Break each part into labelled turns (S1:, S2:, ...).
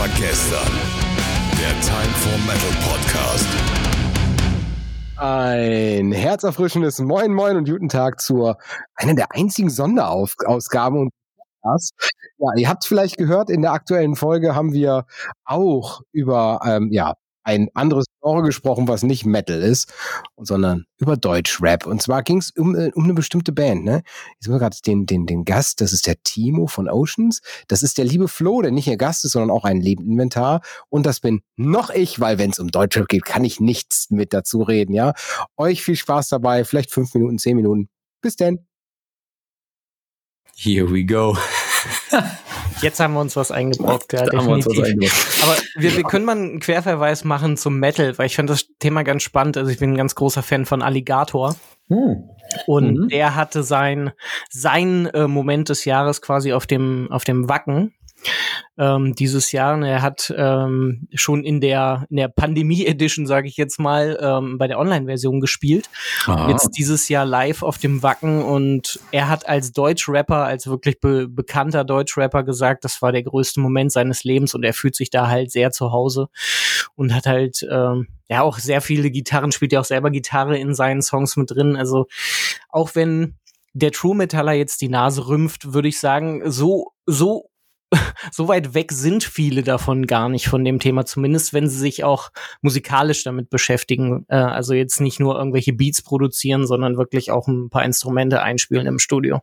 S1: war gestern. Der Time for Metal Podcast.
S2: Ein herzerfrischendes Moin Moin und guten Tag zur einer der einzigen Sonderausgaben und ja, ihr habt vielleicht gehört, in der aktuellen Folge haben wir auch über ähm, ja, ein anderes Genre gesprochen, was nicht Metal ist, sondern über Deutschrap. Und zwar ging es um, äh, um eine bestimmte Band. Ne? Jetzt haben wir gerade den, den, den Gast, das ist der Timo von Oceans. Das ist der liebe Flo, der nicht ihr Gast ist, sondern auch ein Lebeninventar. Und das bin noch ich, weil wenn es um Deutschrap geht, kann ich nichts mit dazu reden. Ja, Euch viel Spaß dabei, vielleicht fünf Minuten, zehn Minuten. Bis denn.
S3: Here we go.
S4: Jetzt haben wir uns was eingebrockt, ja, definitiv. Aber wir, wir können mal einen Querverweis machen zum Metal, weil ich finde das Thema ganz spannend. Also ich bin ein ganz großer Fan von Alligator. Hm. Und mhm. der hatte sein, sein äh, Moment des Jahres quasi auf dem, auf dem Wacken ähm, dieses Jahr. Und er hat ähm, schon in der, in der Pandemie-Edition, sage ich jetzt mal, ähm, bei der Online-Version gespielt. Ah. Jetzt dieses Jahr live auf dem Wacken und er hat als Deutsch-Rapper, als wirklich be bekannter Deutsch-Rapper gesagt, das war der größte Moment seines Lebens und er fühlt sich da halt sehr zu Hause und hat halt ähm, ja auch sehr viele Gitarren, spielt ja auch selber Gitarre in seinen Songs mit drin. Also auch wenn der True Metaller jetzt die Nase rümpft, würde ich sagen, so, so so weit weg sind viele davon gar nicht von dem Thema, zumindest wenn sie sich auch musikalisch damit beschäftigen. Äh, also jetzt nicht nur irgendwelche Beats produzieren, sondern wirklich auch ein paar Instrumente einspielen im Studio.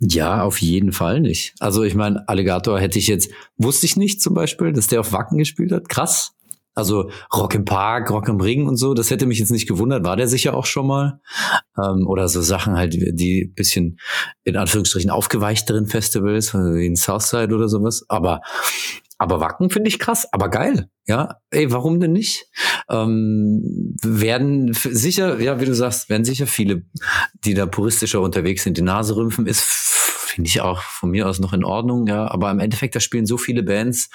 S3: Ja, auf jeden Fall nicht. Also ich meine, Alligator hätte ich jetzt, wusste ich nicht zum Beispiel, dass der auf Wacken gespielt hat. Krass. Also Rock im Park, Rock im Ring und so, das hätte mich jetzt nicht gewundert, war der sicher auch schon mal. Ähm, oder so Sachen halt, die bisschen in Anführungsstrichen aufgeweichteren Festivals, wie in Southside oder sowas. Aber aber Wacken finde ich krass, aber geil. Ja, ey, warum denn nicht? Ähm, werden sicher, ja, wie du sagst, werden sicher viele, die da puristischer unterwegs sind, die Nase rümpfen, ist, finde ich auch von mir aus noch in Ordnung, ja. Aber im Endeffekt, da spielen so viele Bands,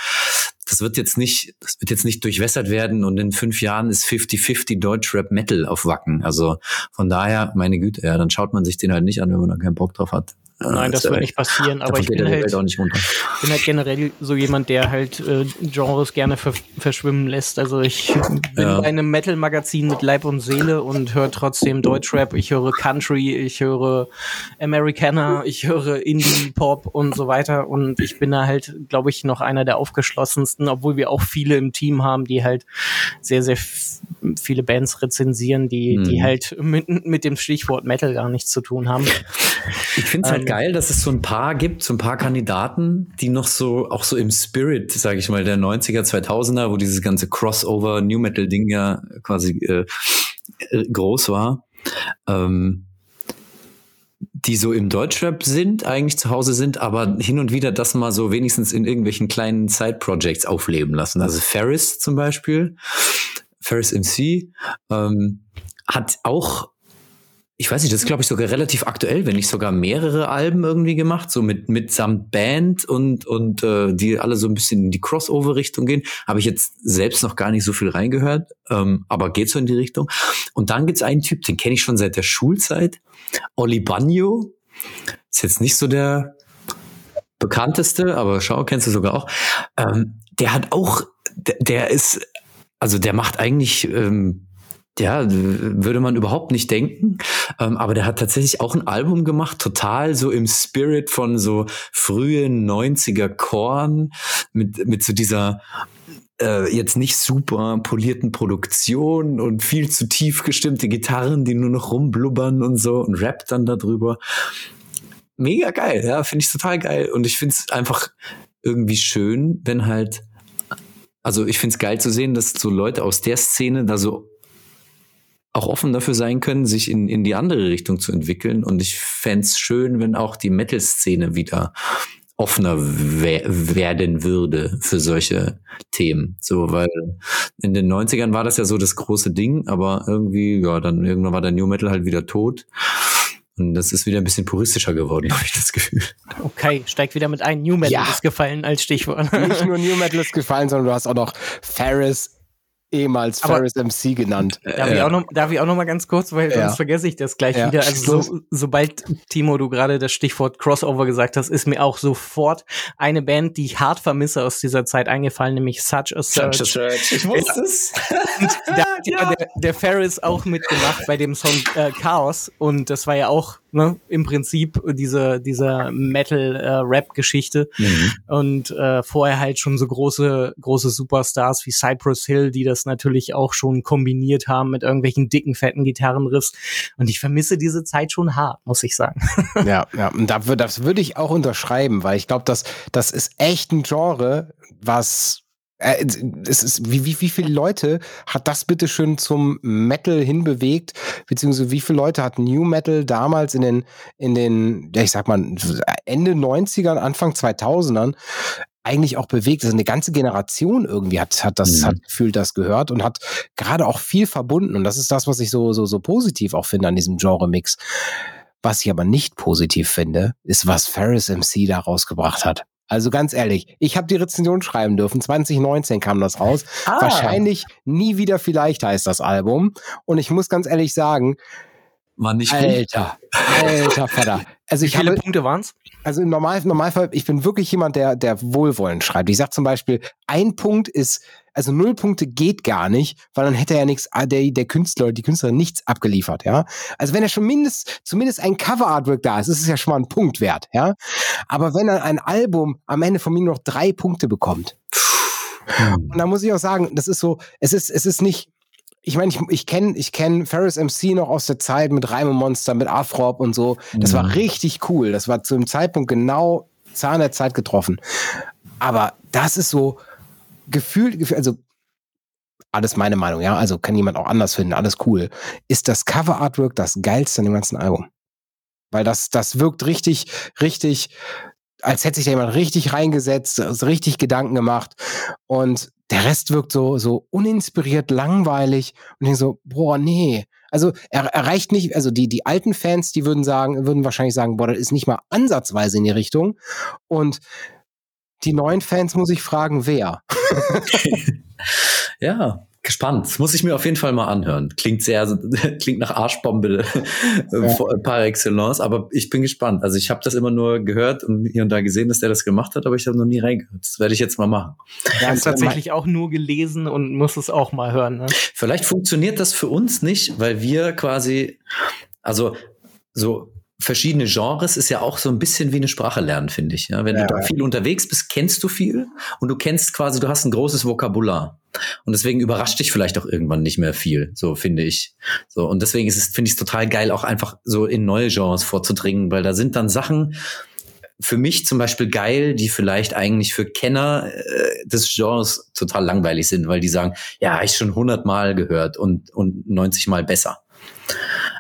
S3: das wird jetzt nicht, das wird jetzt nicht durchwässert werden und in fünf Jahren ist 50-50 Deutschrap Metal auf Wacken. Also von daher, meine Güte, ja, dann schaut man sich den halt nicht an, wenn man da keinen Bock drauf hat.
S4: Nein, das, das wird nicht passieren, aber ich bin halt, bin halt generell so jemand, der halt äh, Genres gerne ver verschwimmen lässt. Also ich bin ja. bei einem Metal-Magazin mit Leib und Seele und höre trotzdem Deutschrap, ich höre Country, ich höre Americana, ich höre Indie-Pop und so weiter und ich bin da halt, glaube ich, noch einer der aufgeschlossensten, obwohl wir auch viele im Team haben, die halt sehr, sehr viele Bands rezensieren, die, hm. die halt mit, mit dem Stichwort Metal gar nichts zu tun haben.
S3: Ich finde es halt ähm, geil, dass es so ein paar gibt, so ein paar Kandidaten, die noch so, auch so im Spirit, sage ich mal, der 90er, 2000er, wo dieses ganze Crossover New Metal Ding ja quasi äh, groß war. Ähm, die so im Deutschrap sind, eigentlich zu Hause sind, aber hin und wieder das mal so wenigstens in irgendwelchen kleinen Side-Projects aufleben lassen. Also Ferris zum Beispiel, Ferris MC, ähm, hat auch ich weiß nicht, das ist glaube ich sogar relativ aktuell, wenn nicht sogar mehrere Alben irgendwie gemacht, so mit mitsamt Band und und äh, die alle so ein bisschen in die Crossover-Richtung gehen. Habe ich jetzt selbst noch gar nicht so viel reingehört, ähm, aber geht so in die Richtung. Und dann gibt's einen Typ, den kenne ich schon seit der Schulzeit, Oli Bagno. Ist jetzt nicht so der bekannteste, aber schau, kennst du sogar auch. Ähm, der hat auch, der, der ist, also der macht eigentlich ähm, ja, würde man überhaupt nicht denken. Ähm, aber der hat tatsächlich auch ein Album gemacht, total so im Spirit von so frühen 90er Korn, mit, mit so dieser äh, jetzt nicht super polierten Produktion und viel zu tief gestimmte Gitarren, die nur noch rumblubbern und so und rappt dann darüber. Mega geil, ja, finde ich total geil. Und ich finde es einfach irgendwie schön, wenn halt also ich finde es geil zu sehen, dass so Leute aus der Szene da so auch offen dafür sein können, sich in, in die andere Richtung zu entwickeln. Und ich fände schön, wenn auch die Metal-Szene wieder offener we werden würde für solche Themen. So, weil in den 90ern war das ja so das große Ding, aber irgendwie, ja, dann irgendwann war der New Metal halt wieder tot. Und das ist wieder ein bisschen puristischer geworden, habe ich das Gefühl.
S4: Okay, steigt wieder mit ein. New Metal ja. ist gefallen als Stichwort.
S2: Nicht nur New Metal ist gefallen, sondern du hast auch noch Ferris ehemals Ferris MC genannt.
S4: Darf, ich auch noch, darf ich auch noch mal ganz kurz, weil ja. sonst vergesse ich das gleich ja. wieder. Also so, sobald, Timo, du gerade das Stichwort Crossover gesagt hast, ist mir auch sofort eine Band, die ich hart vermisse aus dieser Zeit eingefallen, nämlich Such a Search. Such a Search. Ich wusste es. da hat ja. der, der Ferris auch mitgemacht bei dem Song äh, Chaos und das war ja auch ne, im Prinzip diese, diese Metal-Rap-Geschichte. Äh, mhm. Und äh, vorher halt schon so große, große Superstars wie Cypress Hill, die das natürlich auch schon kombiniert haben mit irgendwelchen dicken, fetten Gitarrenriffs. Und ich vermisse diese Zeit schon hart, muss ich sagen.
S2: Ja, ja, und da, das würde ich auch unterschreiben, weil ich glaube, dass das ist echt ein Genre, was äh, es ist, wie, wie, wie viele Leute hat das bitte schön zum Metal hinbewegt, beziehungsweise wie viele Leute hat New Metal damals in den, in den, ja, ich sag mal, Ende 90ern, Anfang 2000ern eigentlich auch bewegt. Also eine ganze Generation irgendwie hat, hat das, mhm. hat gefühlt das gehört und hat gerade auch viel verbunden. Und das ist das, was ich so, so, so positiv auch finde an diesem Genre-Mix. Was ich aber nicht positiv finde, ist, was Ferris MC da rausgebracht hat. Also ganz ehrlich, ich habe die Rezension schreiben dürfen. 2019 kam das raus. Ah. Wahrscheinlich nie wieder vielleicht heißt das Album. Und ich muss ganz ehrlich sagen,
S3: war nicht
S2: Alter, alter Vater.
S4: Also Wie viele habe, Punkte waren's?
S2: Also im Normal, Normalfall, ich bin wirklich jemand, der, der wohlwollend schreibt. Ich sag zum Beispiel, ein Punkt ist, also null Punkte geht gar nicht, weil dann hätte er ja nichts, ah, der, der Künstler oder die Künstlerin nichts abgeliefert, ja. Also wenn er schon mindest, zumindest ein Cover-Artwork da ist, ist es ja schon mal ein Punkt wert, ja. Aber wenn er ein Album am Ende von mir noch drei Punkte bekommt, und da muss ich auch sagen, das ist so, es ist, es ist nicht, ich meine, ich, ich kenne ich kenn Ferris MC noch aus der Zeit mit Reime Monster, mit Afrop und so. Das mhm. war richtig cool. Das war zu dem Zeitpunkt genau Zahn der Zeit getroffen. Aber das ist so gefühlt, also alles meine Meinung, ja, also kann jemand auch anders finden, alles cool. Ist das Cover Artwork das geilste an dem ganzen Album? Weil das, das wirkt richtig, richtig, als hätte sich da jemand richtig reingesetzt, richtig Gedanken gemacht. Und der Rest wirkt so, so uninspiriert, langweilig und ich so, boah, nee. Also er erreicht nicht, also die, die alten Fans, die würden sagen, würden wahrscheinlich sagen, boah, das ist nicht mal ansatzweise in die Richtung. Und die neuen Fans muss ich fragen, wer?
S3: ja, gespannt. Muss ich mir auf jeden Fall mal anhören. Klingt sehr, klingt nach Arschbombe äh, ja. par excellence, aber ich bin gespannt. Also ich habe das immer nur gehört und hier und da gesehen, dass der das gemacht hat, aber ich habe noch nie reingehört. Das werde ich jetzt mal machen.
S4: Ich habe es tatsächlich auch nur gelesen und muss es auch mal hören. Ne?
S3: Vielleicht funktioniert das für uns nicht, weil wir quasi, also so verschiedene Genres ist ja auch so ein bisschen wie eine Sprache lernen, finde ich. Ja, wenn ja, du da viel unterwegs bist, kennst du viel und du kennst quasi, du hast ein großes Vokabular. Und deswegen überrascht dich vielleicht auch irgendwann nicht mehr viel, so finde ich. So, und deswegen ist es, finde ich es total geil, auch einfach so in neue Genres vorzudringen, weil da sind dann Sachen, für mich zum Beispiel geil, die vielleicht eigentlich für Kenner äh, des Genres total langweilig sind, weil die sagen, ja, ich schon hundertmal gehört und, und 90 Mal besser.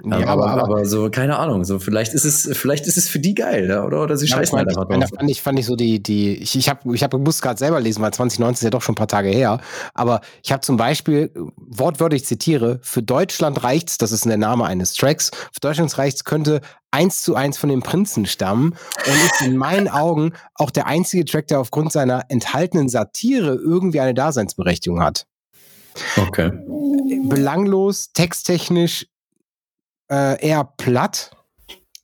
S3: Ja, aber, aber, aber, so, keine Ahnung, so vielleicht ist es, vielleicht ist es für die geil, ja, oder? Oder sie ja, scheißen einfach
S2: drauf. Fand ich, fand ich so die, die, ich, ich habe ich hab, muss gerade selber lesen, weil 2019 ist ja doch schon ein paar Tage her. Aber ich habe zum Beispiel, wortwörtlich zitiere, für Deutschland reicht's, das ist der Name eines Tracks, für Deutschland reicht's, könnte eins zu eins von den Prinzen stammen und ist in meinen Augen auch der einzige Track, der aufgrund seiner enthaltenen Satire irgendwie eine Daseinsberechtigung hat.
S3: Okay.
S2: Belanglos, texttechnisch äh, eher platt.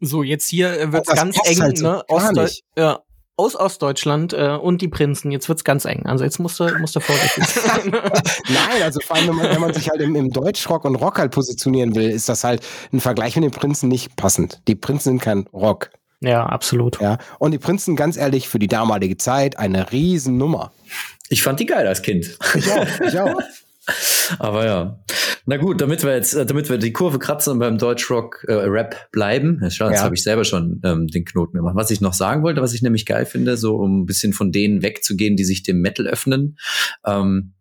S4: So, jetzt hier äh, wird's ganz eng, halt so ne? Ostdeu ja, aus Ostdeutschland äh, und die Prinzen. Jetzt wird's ganz eng. Also jetzt musst du, musst du vorsichtig sein.
S2: Nein, also vor allem, wenn man, wenn man sich halt im, im Deutschrock und Rock halt positionieren will, ist das halt ein Vergleich mit den Prinzen nicht passend. Die Prinzen sind kein Rock.
S4: Ja, absolut.
S2: Ja, und die Prinzen, ganz ehrlich, für die damalige Zeit eine Riesennummer.
S3: Ich fand die geil als Kind.
S2: Ich auch, ich auch.
S3: Aber ja. Na gut, damit wir jetzt, äh, damit wir die Kurve kratzen und beim Deutschrock äh, Rap bleiben. Jetzt, jetzt ja. habe ich selber schon ähm, den Knoten gemacht. Was ich noch sagen wollte, was ich nämlich geil finde, so um ein bisschen von denen wegzugehen, die sich dem Metal öffnen. Ähm,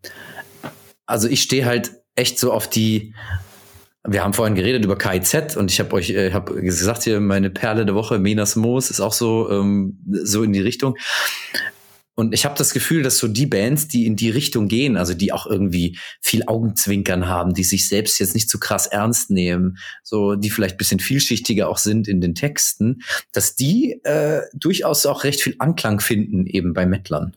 S3: also ich stehe halt echt so auf die wir haben vorhin geredet über KIZ und ich habe euch äh, hab gesagt hier meine Perle der Woche Menas Moos ist auch so ähm, so in die Richtung und ich habe das Gefühl, dass so die Bands, die in die Richtung gehen, also die auch irgendwie viel Augenzwinkern haben, die sich selbst jetzt nicht zu so krass ernst nehmen, so die vielleicht bisschen vielschichtiger auch sind in den Texten, dass die äh, durchaus auch recht viel Anklang finden eben bei Mettlern.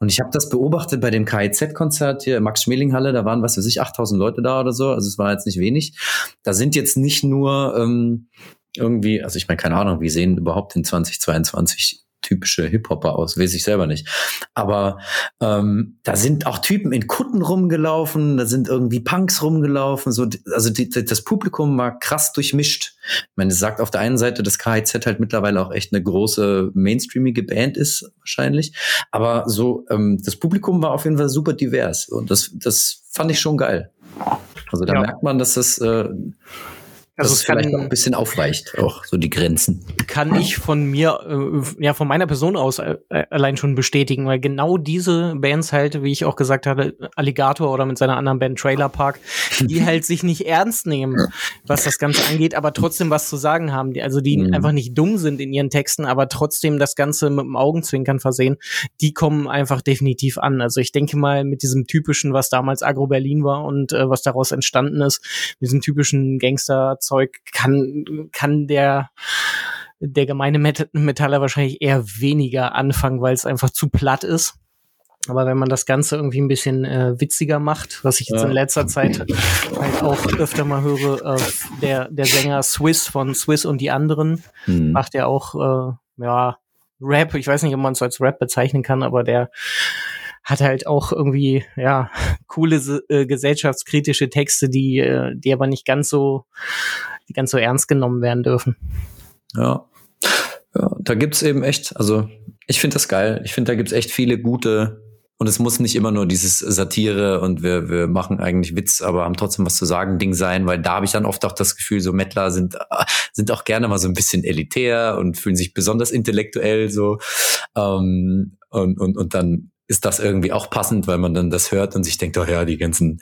S3: Und ich habe das beobachtet bei dem KIZ-Konzert hier Max Schmeling Halle, da waren was weiß ich 8000 Leute da oder so, also es war jetzt nicht wenig. Da sind jetzt nicht nur ähm, irgendwie, also ich meine keine Ahnung, wie sehen überhaupt in 2022 typische Hip-Hopper aus, weiß ich selber nicht. Aber ähm, da sind auch Typen in Kutten rumgelaufen, da sind irgendwie Punks rumgelaufen, so, also die, das Publikum war krass durchmischt. Ich meine, es sagt auf der einen Seite, dass KIZ halt mittlerweile auch echt eine große mainstreamige Band ist, wahrscheinlich. Aber so, ähm, das Publikum war auf jeden Fall super divers. Und das, das fand ich schon geil. Also da ja. merkt man, dass das äh, also das es vielleicht noch ein bisschen aufweicht, auch so die Grenzen.
S4: Kann ich von mir, äh, ja, von meiner Person aus äh, allein schon bestätigen, weil genau diese Bands halt, wie ich auch gesagt hatte, Alligator oder mit seiner anderen Band Trailer Park, die halt sich nicht ernst nehmen, was das Ganze angeht, aber trotzdem was zu sagen haben. Die, also die mhm. einfach nicht dumm sind in ihren Texten, aber trotzdem das Ganze mit dem Augenzwinkern versehen, die kommen einfach definitiv an. Also ich denke mal mit diesem typischen, was damals Agro Berlin war und äh, was daraus entstanden ist, diesem typischen Gangster Zeug kann, kann der der gemeine Metaller wahrscheinlich eher weniger anfangen, weil es einfach zu platt ist. Aber wenn man das Ganze irgendwie ein bisschen äh, witziger macht, was ich jetzt in letzter Zeit halt auch öfter mal höre, äh, der, der Sänger Swiss von Swiss und die anderen hm. macht ja auch, äh, ja, Rap. Ich weiß nicht, ob man es als Rap bezeichnen kann, aber der hat halt auch irgendwie, ja, coole äh, gesellschaftskritische Texte, die, äh, die aber nicht ganz so, die ganz so ernst genommen werden dürfen.
S3: Ja. Ja, da gibt's eben echt, also ich finde das geil. Ich finde, da gibt's echt viele gute und es muss nicht immer nur dieses Satire und wir, wir machen eigentlich Witz, aber haben trotzdem was zu sagen Ding sein, weil da habe ich dann oft auch das Gefühl, so Mettler sind, sind auch gerne mal so ein bisschen elitär und fühlen sich besonders intellektuell so. Ähm, und, und, und dann ist das irgendwie auch passend, weil man dann das hört und sich denkt, oh ja, die ganzen,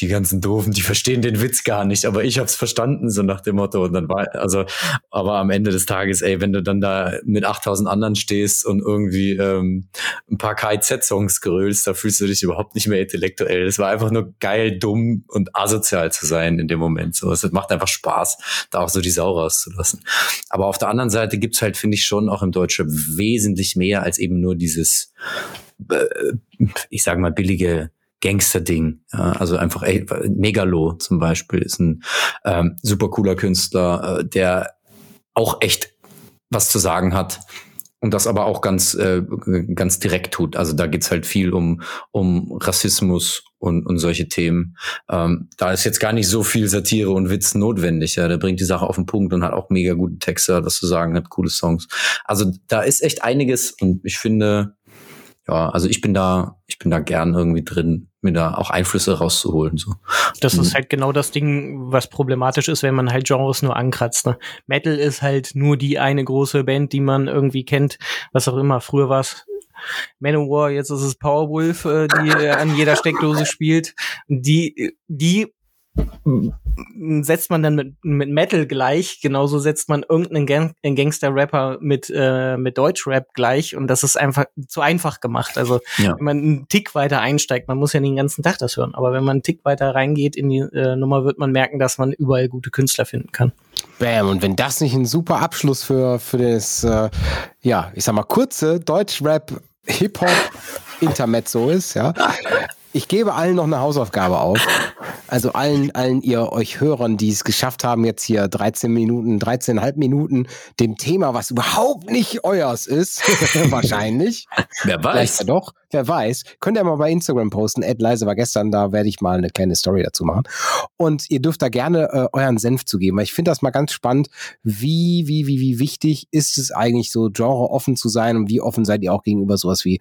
S3: die ganzen Doofen, die verstehen den Witz gar nicht, aber ich hab's verstanden, so nach dem Motto. Und dann war, also, aber am Ende des Tages, ey, wenn du dann da mit 8000 anderen stehst und irgendwie ähm, ein paar KIZ-Songs gerölst, da fühlst du dich überhaupt nicht mehr intellektuell. Es war einfach nur geil, dumm und asozial zu sein in dem Moment. So, es macht einfach Spaß, da auch so die Sau rauszulassen. Aber auf der anderen Seite gibt's halt, finde ich, schon auch im Deutschen wesentlich mehr als eben nur dieses äh, ich sage mal, billige Gangster-Ding. Ja, also einfach ey, Megalo zum Beispiel ist ein ähm, super cooler Künstler, äh, der auch echt was zu sagen hat und das aber auch ganz äh, ganz direkt tut. Also da geht's halt viel um um Rassismus und und solche Themen. Ähm, da ist jetzt gar nicht so viel Satire und Witz notwendig. Ja, der bringt die Sache auf den Punkt und hat auch mega gute Texte, was zu sagen hat, coole Songs. Also da ist echt einiges und ich finde ja, also ich bin da, ich bin da gern irgendwie drin, mir da auch Einflüsse rauszuholen. So.
S4: Das mhm. ist halt genau das Ding, was problematisch ist, wenn man halt Genres nur ankratzt. Ne? Metal ist halt nur die eine große Band, die man irgendwie kennt, was auch immer. Früher war es Manowar, jetzt ist es Powerwolf, äh, die äh, an jeder Steckdose spielt. Die, die setzt man dann mit, mit Metal gleich, genauso setzt man irgendeinen Gang Gangster-Rapper mit, äh, mit Deutsch-Rap gleich und das ist einfach zu einfach gemacht. Also ja. wenn man einen Tick weiter einsteigt, man muss ja nicht den ganzen Tag das hören, aber wenn man einen Tick weiter reingeht in die äh, Nummer, wird man merken, dass man überall gute Künstler finden kann.
S2: Bam, und wenn das nicht ein super Abschluss für, für das, äh, ja, ich sag mal, kurze Deutsch-Rap Hip-Hop Intermezzo ist, ja, ich gebe allen noch eine Hausaufgabe auf. Also allen, allen ihr euch Hörern, die es geschafft haben, jetzt hier 13 Minuten, 13,5 Minuten dem Thema, was überhaupt nicht euers ist, wahrscheinlich.
S3: Wer weiß.
S2: Ja doch, wer weiß. Könnt ihr mal bei Instagram posten. Ed Leise war gestern, da werde ich mal eine kleine Story dazu machen. Und ihr dürft da gerne äh, euren Senf zu geben, weil ich finde das mal ganz spannend, wie, wie, wie, wie wichtig ist es eigentlich so, Genre offen zu sein und wie offen seid ihr auch gegenüber sowas wie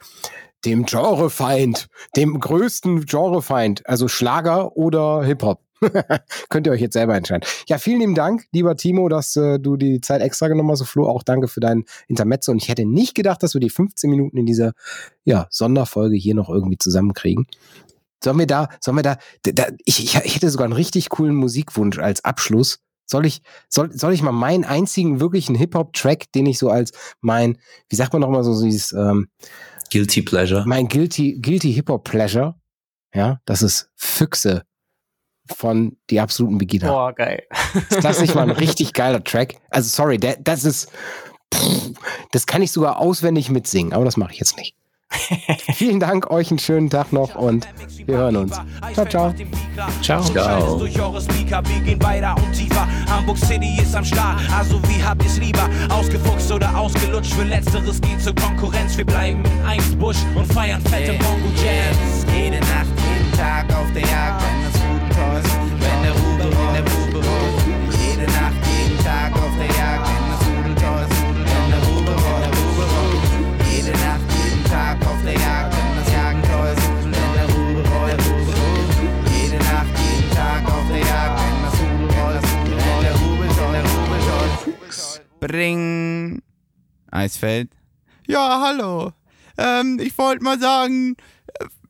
S2: dem Genrefeind, dem größten Genrefeind, also Schlager oder Hip-Hop. Könnt ihr euch jetzt selber entscheiden. Ja, vielen lieben Dank, lieber Timo, dass äh, du die Zeit extra genommen hast. Flo, auch danke für dein Intermezzo. Und ich hätte nicht gedacht, dass wir die 15 Minuten in dieser ja, Sonderfolge hier noch irgendwie zusammenkriegen. Sollen wir da, sollen wir da, da ich, ich, hätte sogar einen richtig coolen Musikwunsch als Abschluss. Soll ich, soll, soll ich mal meinen einzigen wirklichen Hip-Hop-Track, den ich so als mein, wie sagt man nochmal so dieses, ähm,
S3: Guilty Pleasure.
S2: Mein Guilty, Guilty Hip-Hop Pleasure, ja, das ist Füchse von die absoluten Beginner.
S4: Boah, geil.
S2: Das ist mal ein richtig geiler Track. Also sorry, der, das ist, pff, das kann ich sogar auswendig mitsingen, aber das mache ich jetzt nicht. Vielen Dank, euch einen schönen Tag noch und wir hören uns. Ciao, ciao.
S3: Ciao. Ciao.
S5: Durch eure Speaker, wir gehen weiter und tiefer. Hamburg City ist am Start, also wie habt ihr's lieber? Ausgefuchst oder ausgelutscht? Für Letzteres geht zur Konkurrenz. Wir bleiben in Eimsbusch und feiern fette. Bongo Jams.
S6: Jede Nacht, jeden Tag auf der Jagd, wenn das toll wenn Bring. Eisfeld. Ja, hallo. Ähm, ich wollte mal sagen,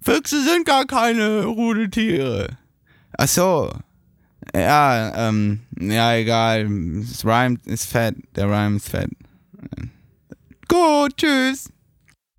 S6: Füchse sind gar keine Rudeltiere. Ach so. Ja, ähm, ja, egal. Das Rhyme ist fett. Der Rhyme ist fett. Gut, tschüss.